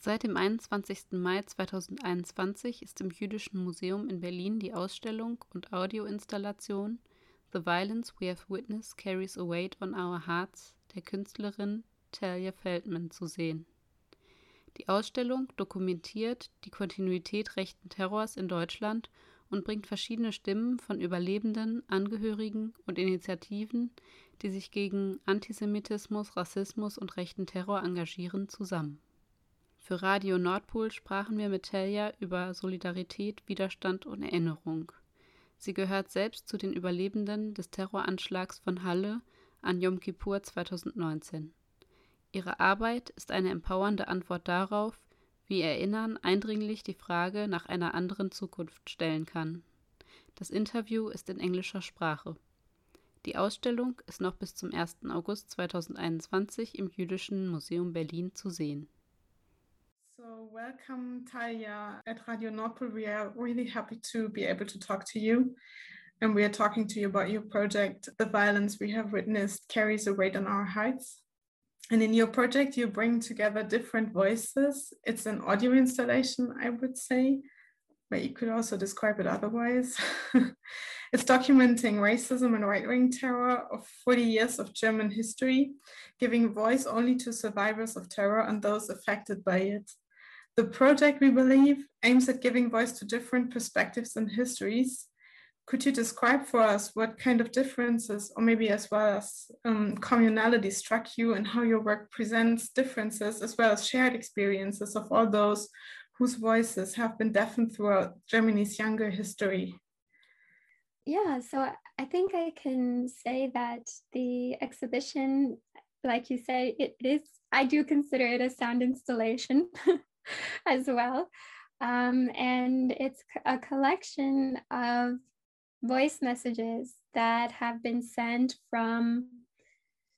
Seit dem 21. Mai 2021 ist im Jüdischen Museum in Berlin die Ausstellung und Audioinstallation The Violence We Have Witnessed Carries a Weight on Our Hearts der Künstlerin Talia Feldman zu sehen. Die Ausstellung dokumentiert die Kontinuität rechten Terrors in Deutschland und bringt verschiedene Stimmen von Überlebenden, Angehörigen und Initiativen, die sich gegen Antisemitismus, Rassismus und rechten Terror engagieren, zusammen. Für Radio Nordpol sprachen wir mit Telja über Solidarität, Widerstand und Erinnerung. Sie gehört selbst zu den Überlebenden des Terroranschlags von Halle an Yom Kippur 2019. Ihre Arbeit ist eine empowernde Antwort darauf, wie Erinnern eindringlich die Frage nach einer anderen Zukunft stellen kann. Das Interview ist in englischer Sprache. Die Ausstellung ist noch bis zum 1. August 2021 im Jüdischen Museum Berlin zu sehen. So, welcome, Talya, at Radio Nordpol. We are really happy to be able to talk to you. And we are talking to you about your project, The Violence We Have Witnessed Carries a Weight on Our Hearts. And in your project, you bring together different voices. It's an audio installation, I would say, but you could also describe it otherwise. it's documenting racism and right wing terror of 40 years of German history, giving voice only to survivors of terror and those affected by it. The project, we believe, aims at giving voice to different perspectives and histories. Could you describe for us what kind of differences, or maybe as well as um, communality, struck you and how your work presents differences as well as shared experiences of all those whose voices have been deafened throughout Germany's younger history? Yeah, so I think I can say that the exhibition, like you say, it is, I do consider it a sound installation. as well. Um, and it's a collection of voice messages that have been sent from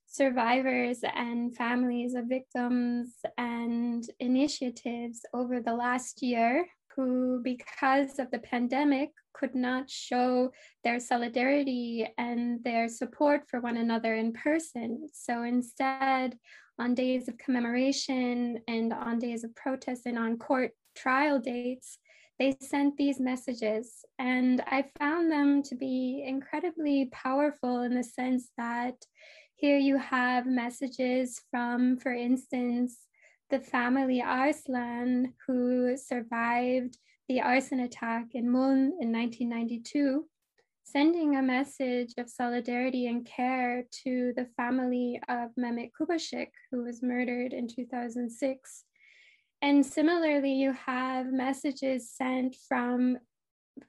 survivors and families of victims and initiatives over the last year who, because of the pandemic, could not show their solidarity and their support for one another in person. So instead, on days of commemoration and on days of protest and on court trial dates, they sent these messages. And I found them to be incredibly powerful in the sense that here you have messages from, for instance, the family Arslan who survived the arson attack in Mölln in 1992 sending a message of solidarity and care to the family of Mehmet Kubaşık, who was murdered in 2006. And similarly, you have messages sent from,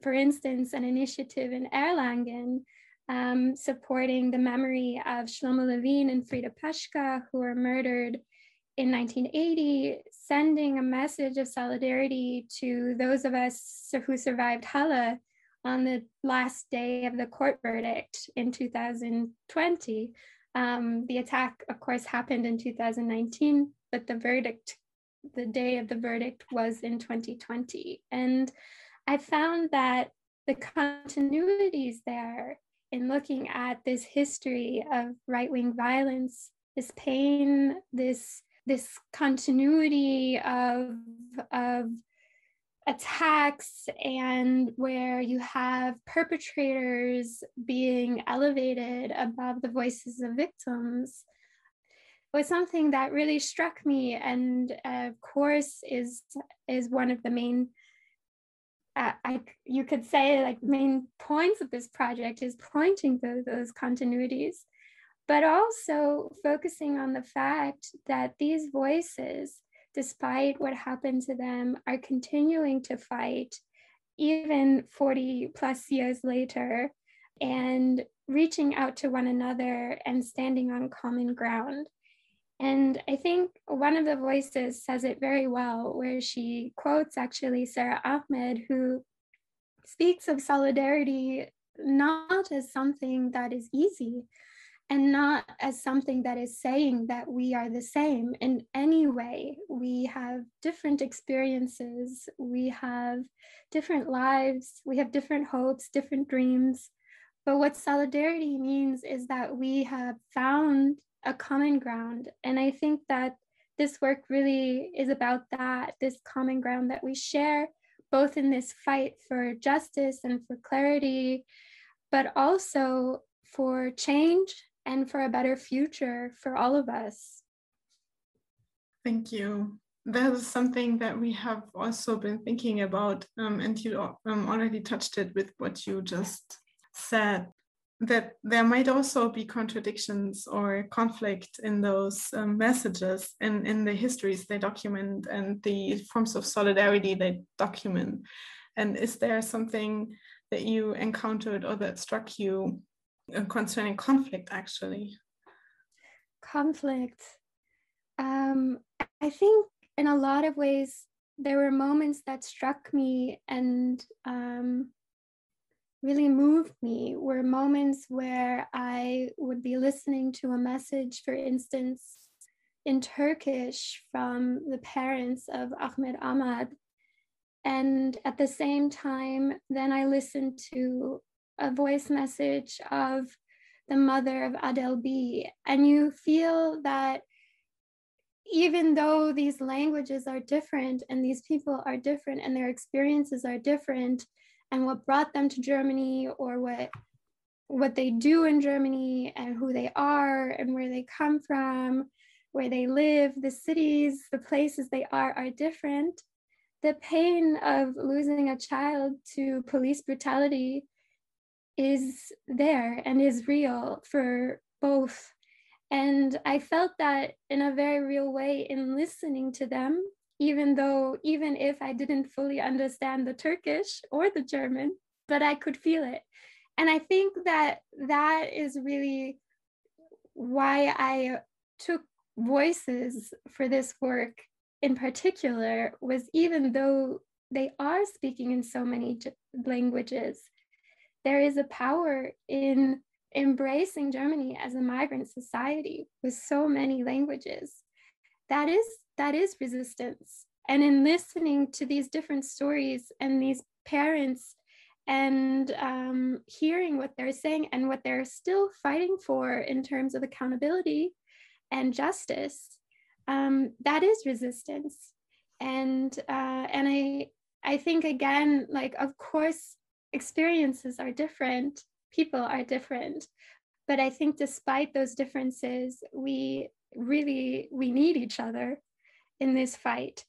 for instance, an initiative in Erlangen um, supporting the memory of Shlomo Lewin and Frida Poeschke, who were murdered in 1980, sending a message of solidarity to those of us who survived Halle on the last day of the court verdict in 2020. Um, the attack, of course, happened in 2019, but the verdict, the day of the verdict was in 2020. And I found that the continuities there in looking at this history of right-wing violence, this pain, this this continuity of, of attacks and where you have perpetrators being elevated above the voices of victims was something that really struck me and of course is is one of the main uh, I, you could say like main points of this project is pointing to those continuities but also focusing on the fact that these voices despite what happened to them, are continuing to fight even 40 plus years later and reaching out to one another and standing on common ground. And I think one of the voices says it very well, where she quotes actually Sara Ahmed, who speaks of solidarity not as something that is easy, and not as something that is saying that we are the same in any way. We have different experiences, we have different lives, we have different hopes, different dreams. But what solidarity means is that we have found a common ground. And I think that this work really is about that this common ground that we share both in this fight for justice and for clarity but also for change and for a better future for all of us thank you that is something that we have also been thinking about um, and you um, already touched it with what you just said that there might also be contradictions or conflict in those um, messages and in the histories they document and the forms of solidarity they document. And is there something that you encountered or that struck you concerning conflict actually? Conflict. Um, I think in a lot of ways, there were moments that struck me and um, really moved me were moments where I would be listening to a message, for instance, in Turkish from the parents of Ahmed Ahmad. And at the same time, then I listened to a voice message of the mother of Adel B. And you feel that even though these languages are different and these people are different and their experiences are different, and what brought them to Germany or what what they do in Germany and who they are and where they come from, where they live, the cities, the places they are are different. The pain of losing a child to police brutality is there and is real for both. And I felt that in a very real way in listening to them even though, even if I didn't fully understand the Turkish or the German, but I could feel it. And I think that that is really why I took voices for this work in particular was even though they are speaking in so many languages, there is a power in embracing Germany as a migrant society with so many languages. That is that is resistance. And in listening to these different stories and these parents and um, hearing what they're saying and what they're still fighting for in terms of accountability and justice, um, that is resistance. And uh, and I I think again, like of course, experiences are different, people are different, but I think despite those differences, we really we need each other in this fight.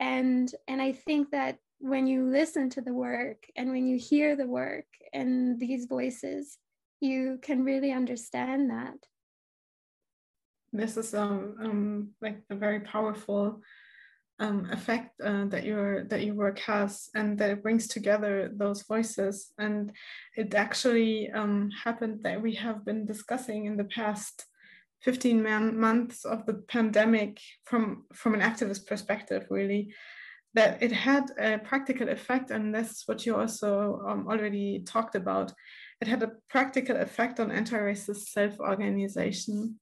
And and i think that when you listen to the work and when you hear the work and these voices you can really understand that. This is um, um like a very powerful um, effect uh, that your that your work has and that it brings together those voices. And it actually um, happened that we have been discussing in the past 15 man- months of the pandemic from from an activist perspective really that it had a practical effect and that's what you also um, already talked about. It had a practical effect on anti-racist self-organization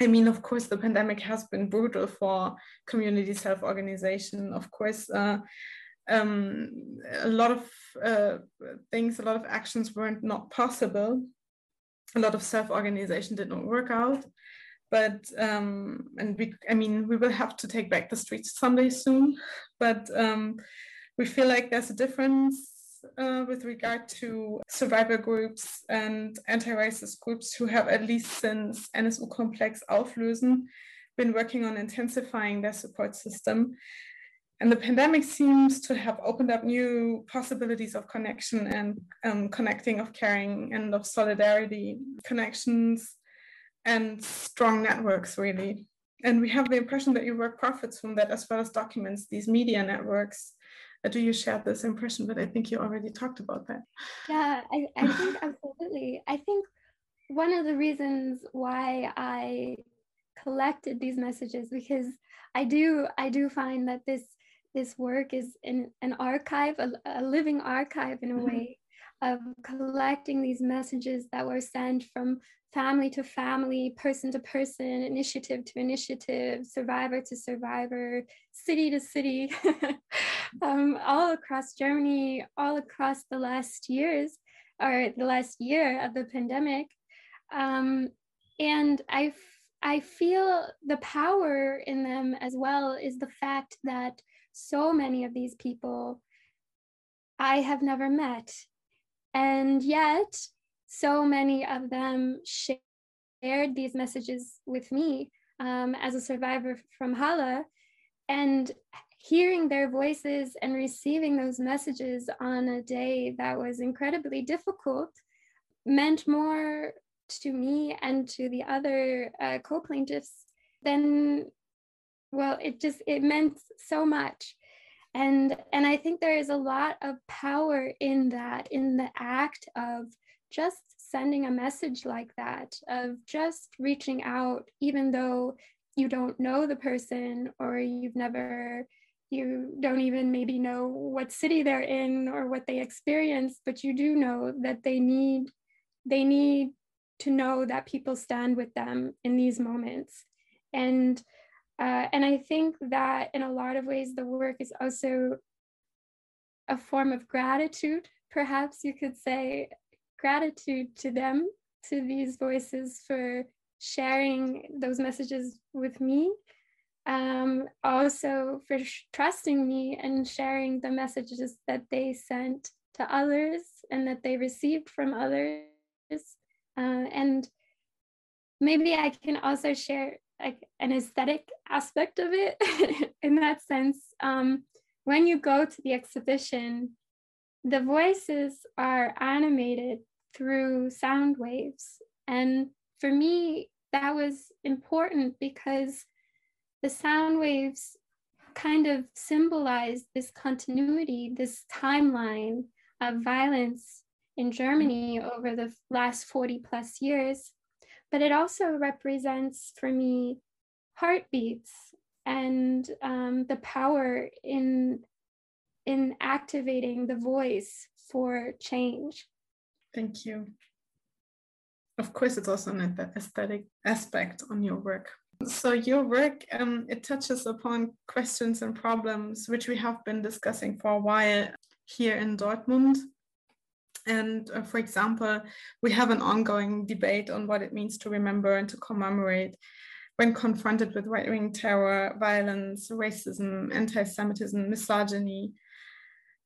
i mean of course the pandemic has been brutal for community self-organization. Of course uh, um, a lot of uh, things a lot of actions weren't not possible. A lot of self-organization did not work out. But um, and we i mean we will have to take back the streets someday soon. But um, we feel like there's a difference uh, with regard to survivor groups and anti-racist groups who have at least since NSU Complex Auflösen been working on intensifying their support system. And the pandemic seems to have opened up new possibilities of connection and um, connecting, of caring, and of solidarity connections and strong networks, really. And we have the impression that your work profits from that as well as documents these media networks. Do you share this impression? But I think you already talked about that. Yeah, I, I think absolutely. I think one of the reasons why I collected these messages because I do I do find that this this work is in an archive, a, a living archive in a mm-hmm. way of collecting these messages that were sent from family to family, person to person, initiative to initiative, survivor to survivor, city to city, um, all across Germany, all across the last years or the last year of the pandemic. Um, and I, I feel the power in them as well is the fact that so many of these people I have never met. And yet, so many of them shared these messages with me um, as a survivor from Halle. And hearing their voices and receiving those messages on a day that was incredibly difficult meant more to me and to the other uh, co-plaintiffs than well it just it meant so much and and i think there is a lot of power in that in the act of just sending a message like that of just reaching out even though you don't know the person or you've never you don't even maybe know what city they're in or what they experience but you do know that they need they need to know that people stand with them in these moments. And uh, and i think that in a lot of ways the work is also a form of gratitude perhaps you could say gratitude to them to these voices for sharing those messages with me. Um, also for trusting me and sharing the messages that they sent to others and that they received from others. Uh, and maybe I can also share like an aesthetic aspect of it in that sense. Um, when you go to the exhibition, the voices are animated through sound waves. And for me, that was important because the sound waves kind of symbolize this continuity, this timeline of violence in Germany over the last 40 plus years, but it also represents for me heartbeats and um, the power in in activating the voice for change. Thank you. Of course, it's also an aesthetic aspect on your work. So your work um, it touches upon questions and problems which we have been discussing for a while here in Dortmund and uh, for example, we have an ongoing debate on what it means to remember and to commemorate when confronted with right wing terror, violence, racism, anti Semitism, misogyny.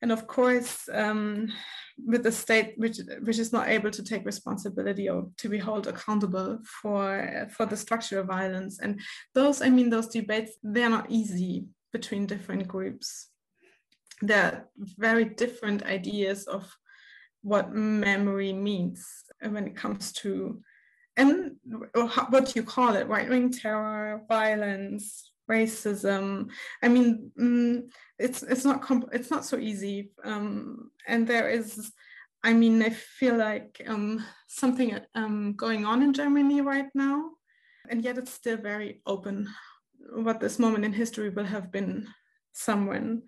And of course, um, with a state which, which is not able to take responsibility or to be held accountable for, for the structural violence. And those, I mean, those debates, they're not easy between different groups. There are very different ideas of what memory means when it comes to and what do you call it right? Wing terror violence racism. I mean mm, it's it's not it's not so easy. Um, and there is i mean i feel like um, something um, going on in germany right now. And yet it's still very open what this moment in history will have been someone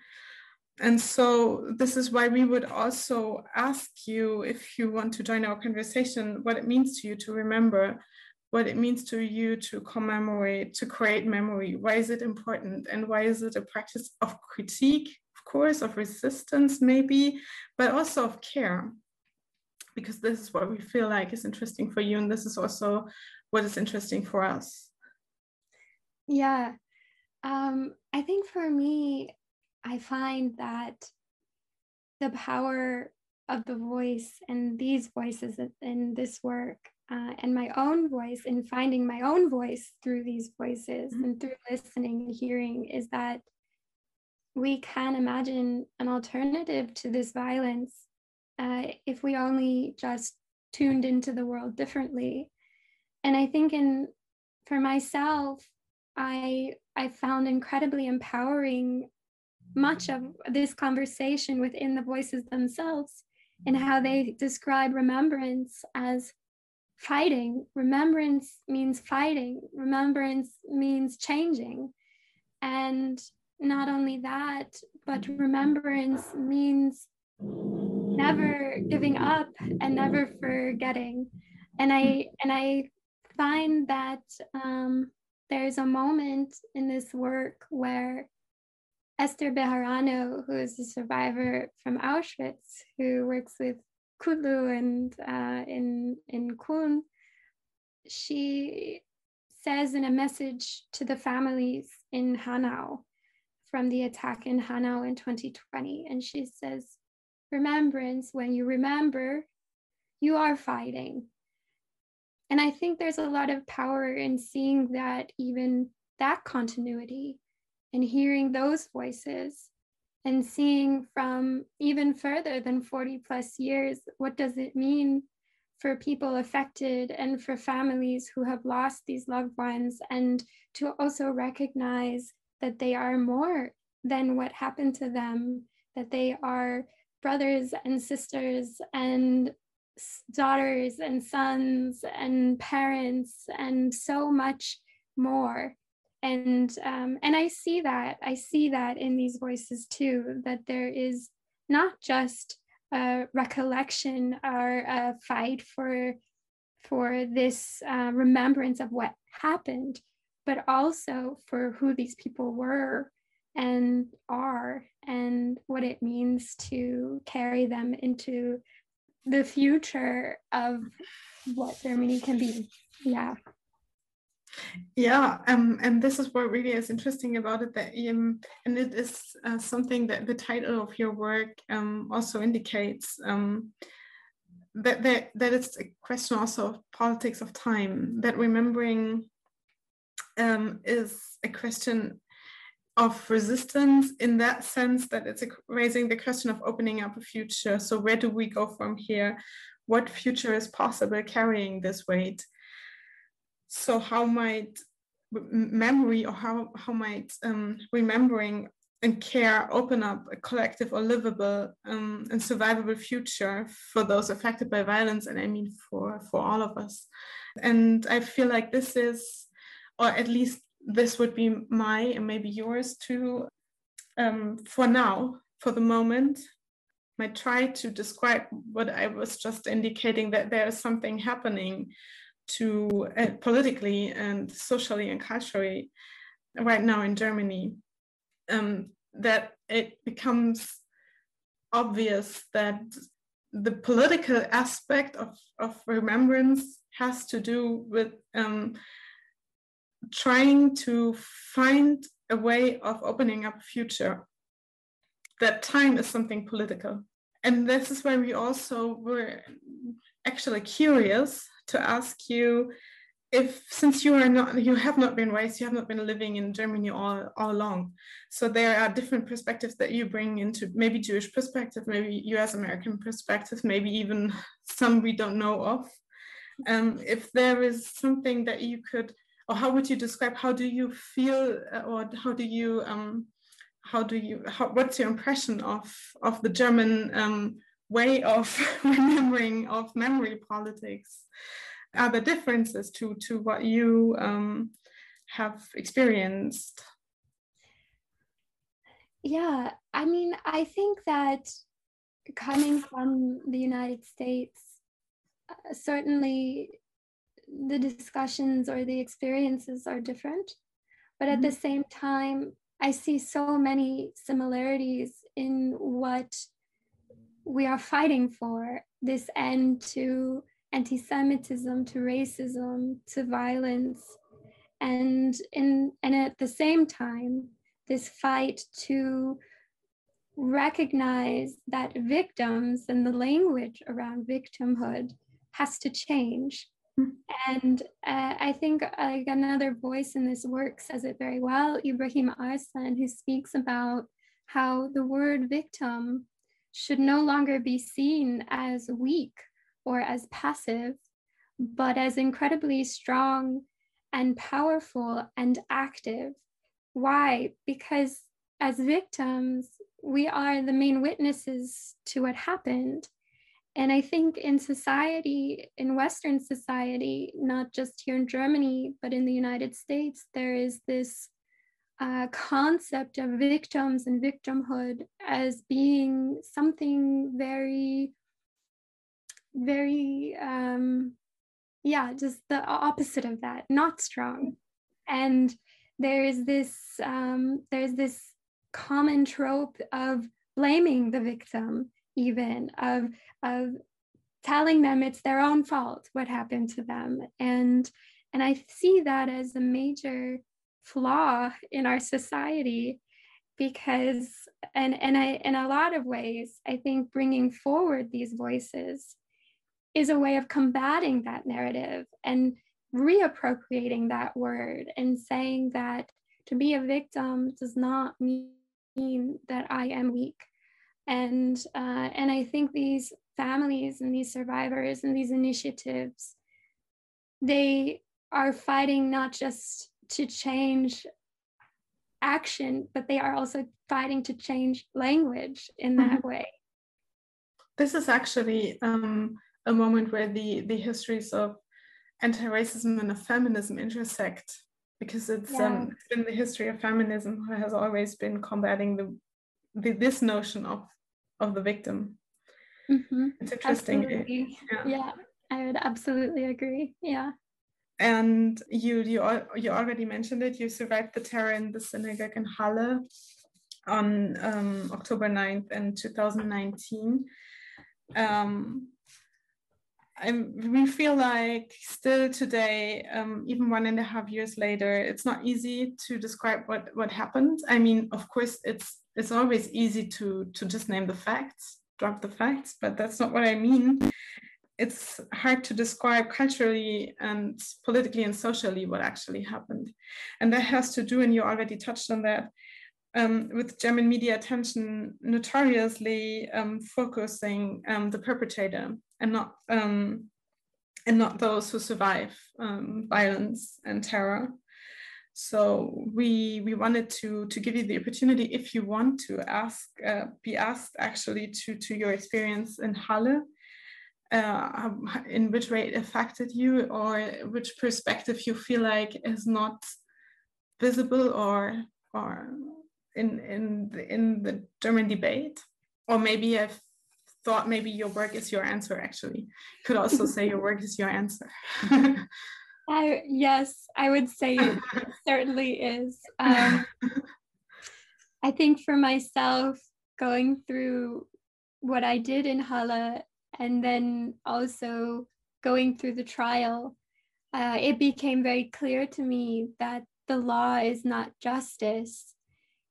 and so this is why we would also ask you if you want to join our conversation what it means to you to remember what it means to you to commemorate to create memory. Why is it important? And why is it a practice of critique of course of resistance maybe but also of care? Because this is what we feel like is interesting for you and this is also what is interesting for us. Yeah. Um, i think for me I find that the power of the voice and these voices in this work uh, and my own voice in finding my own voice through these voices mm-hmm. and through listening and hearing is that we can imagine an alternative to this violence uh, if we only just tuned into the world differently and i think in for myself i i found incredibly empowering much of this conversation within the voices themselves and mm-hmm. how they describe remembrance as fighting. Remembrance means fighting, remembrance means changing. And not only that, but mm-hmm. remembrance means never giving up and never forgetting. And I mm-hmm. and I find that um, there's a moment in this work where Esther Bejarano, who is a survivor from Auschwitz, who works with Kutlu and uh, in in Köln, she says in a message to the families in Hanau from the attack in Hanau in 2020. And she says, Remembrance, when you remember, you are fighting. And I think there's a lot of power in seeing that, even that continuity, and hearing those voices, and seeing from even further than 40 plus years what does it mean for people affected and for families who have lost these loved ones, and to also recognize that they are more than what happened to them, that they are brothers and sisters and daughters and sons and parents and so much more and um, and i see that i see that in these voices too that there is not just a recollection or a fight for for this uh, remembrance of what happened but also for who these people were and are and what it means to carry them into the future of what Germany can be. Yeah. Yeah, um, and this is what really is interesting about it. That um, and it is uh, something that the title of your work um, also indicates um, that that that it's a question also of politics of time. That remembering um, is a question of resistance in that sense that it's raising the question of opening up a future. So where do we go from here? What future is possible carrying this weight? So how might memory or how, how might um, remembering and care open up a collective or livable um, and survivable future for those affected by violence and I mean for, for all of us. And I feel like this is, or at least this would be my and maybe yours too um, for now, for the moment. I try to describe what I was just indicating that there is something happening to uh, politically and socially and culturally right now in Germany. Um, that it becomes obvious that the political aspect of, of remembrance has to do with um, trying to find a way of opening up future. That time is something political. And this is why we also were actually curious to ask you if since you are not you have not been raised you have not been living in germany all, all along. So there are different perspectives that you bring into maybe jewish perspective maybe us american perspective maybe even some we don't know of. Um, if there is something that you could or how would you describe how do you feel uh, or how do you um, how do you how, what's your impression of of the german um, way of remembering of memory politics are the differences to to what you um, have experienced yeah i mean i think that coming from the united states uh, certainly the discussions or the experiences are different. But at mm-hmm. the same time, I see so many similarities in what we are fighting for this end to anti Semitism, to racism, to violence. And, in, and at the same time, this fight to recognize that victims and the language around victimhood has to change and uh, I think like another voice in this work says it very well, Ibrahim Arslan, who speaks about how the word victim should no longer be seen as weak or as passive, but as incredibly strong and powerful and active. Why? Because as victims, we are the main witnesses to what happened. And I think in society, in Western society, not just here in Germany, but in the United States, there is this uh, concept of victims and victimhood as being something very, very, um, yeah, just the opposite of that, not strong. And there is this, um, there's this common trope of blaming the victim even of of telling them it's their own fault what happened to them and And I see that as a major flaw in our society because and and I in a lot of ways I think bringing forward these voices is a way of combating that narrative and reappropriating that word and saying that to be a victim does not mean that I am weak. And uh, and I think these families and these survivors and these initiatives, they are fighting not just to change action, but they are also fighting to change language in that mm-hmm. way. This is actually um, a moment where the, the histories of anti-racism and of feminism intersect because it's, yeah. um, it's been the history of feminism who has always been combating the, the this notion of of the victim. Mm-hmm. It's interesting. Yeah. yeah, I would absolutely agree. Yeah. And you you you already mentioned it. You survived the terror in the synagogue in Halle on um, October 9th in 2019. Um, we feel like still today, um, even one and a half years later, it's not easy to describe what what happened. I mean, of course, it's it's always easy to to just name the facts, drop the facts, but that's not what I mean. It's hard to describe culturally and politically and socially what actually happened, and that has to do, and you already touched on that, um, with German media attention notoriously um, focusing um, the perpetrator and not um, and not those who survive um, violence and terror. So we we wanted to to give you the opportunity, if you want to ask, uh, be asked actually to to your experience in Halle, uh, in which way it affected you, or which perspective you feel like is not visible or or in in the, in the German debate, or maybe I've thought maybe your work is your answer. Actually, could also say your work is your answer. I yes, I would say it certainly is. Um, I think for myself, going through what I did in Halle and then also going through the trial, uh, it became very clear to me that the law is not justice.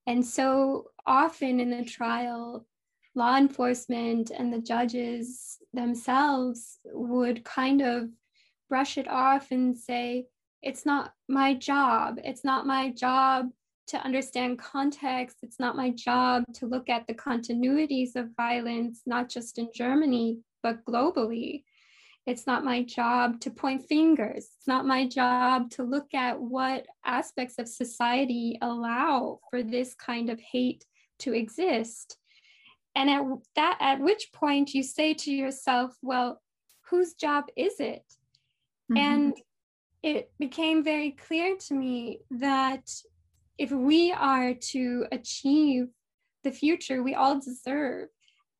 And so often in the trial, law enforcement and the judges themselves would kind of brush it off and say, it's not my job. It's not my job to understand context. It's not my job to look at the continuities of violence, not just in Germany, but globally. It's not my job to point fingers. It's not my job to look at what aspects of society allow for this kind of hate to exist. And at that at which point you say to yourself, well, whose job is it? Mm-hmm. And it became very clear to me that if we are to achieve the future we all deserve,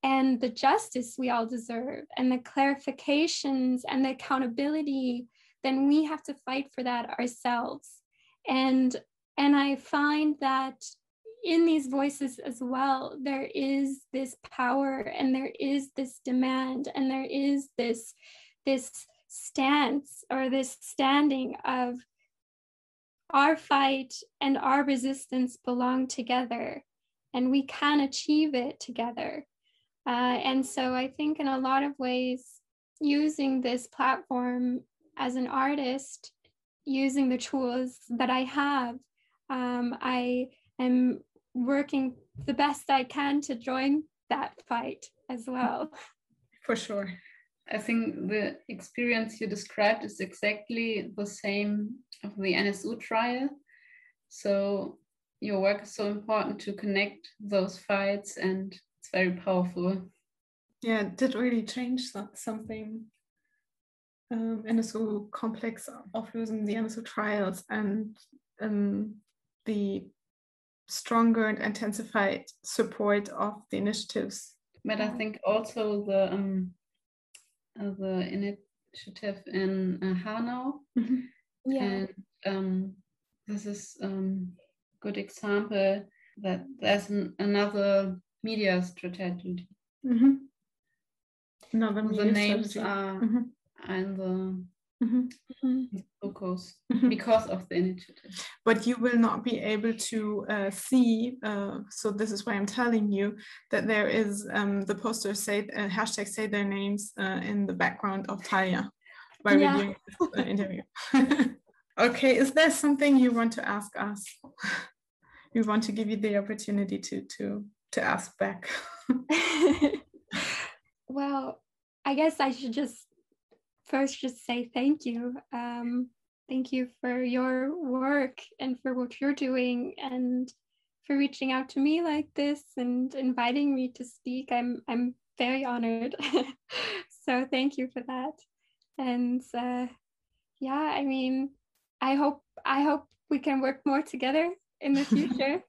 and the justice we all deserve and the clarifications and the accountability then we have to fight for that ourselves. And and i find that in these voices as well there is this power and there is this demand and there is this this stance or this standing of our fight and our resistance belong together and we can achieve it together uh, and so I think in a lot of ways, using this platform as an artist, using the tools that I have, um, I am working the best I can to join that fight as well. For sure. I think the experience you described is exactly the same of the NSU trial. So your work is so important to connect those fights and very powerful. Yeah, it did really change something. Um, NSU complex Auflösung, the NSU trials, and um, the stronger and intensified support of the initiatives. But I think also the um, uh, the initiative in uh, Hanau, mm-hmm. yeah. and um, this is um, good example that there's an, another media strategy. Mm-hmm. No, the, the names strategy. are mm-hmm. in the mm-hmm. mm-hmm. because of the initiative. But you will not be able to uh, see, uh, so this is why I'm telling you that there is um, the poster say, uh, hashtag say their names uh, in the background of Talya while yeah. we're doing this uh, interview. okay, is there something you want to ask us? we want to give you the opportunity to to to ask back. well, I guess I should just first just say thank you. Um, thank you for your work and for what you're doing and for reaching out to me like this and inviting me to speak. I'm I'm very honored. so thank you for that. And uh, yeah, I mean, I hope I hope we can work more together in the future,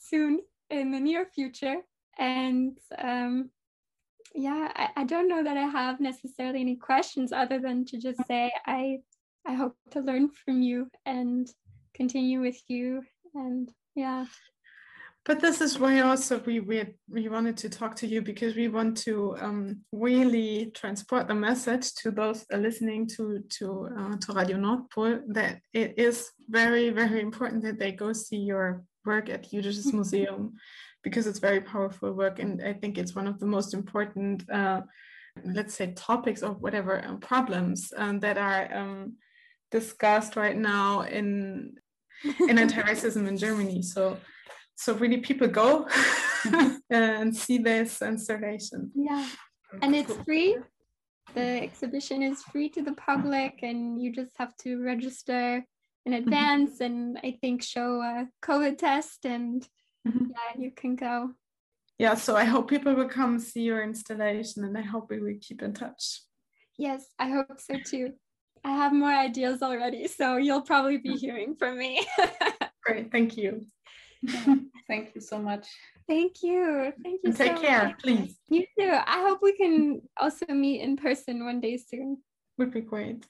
soon in the near future. And um, yeah, I, I don't know that I have necessarily any questions other than to just say I I hope to learn from you and continue with you. And yeah. But this is why also we we, we wanted to talk to you because we want to um, really transport the message to those listening to to uh, to Radio Nordpol that it is very very important that they go see your work at Jüdisches Museum because it's very powerful work. And i think it's one of the most important uh, let's say topics or whatever um, problems um, that are um, discussed right now in in anti-racism in germany. So so really people go and see this installation yeah. And it's free. The exhibition is free to the public and you just have to register in mm-hmm. advance and i think show a covid test and mm-hmm. yeah, you can go. Yeah, so I hope people will come see your installation and I hope we will keep in touch. Yes, I hope so too. I have more ideas already, so you'll probably be hearing from me. Great, thank you. Yeah, thank you so much. Thank you. Thank you. And take so care, much. please. You too. I hope we can also meet in person one day soon. Would be great.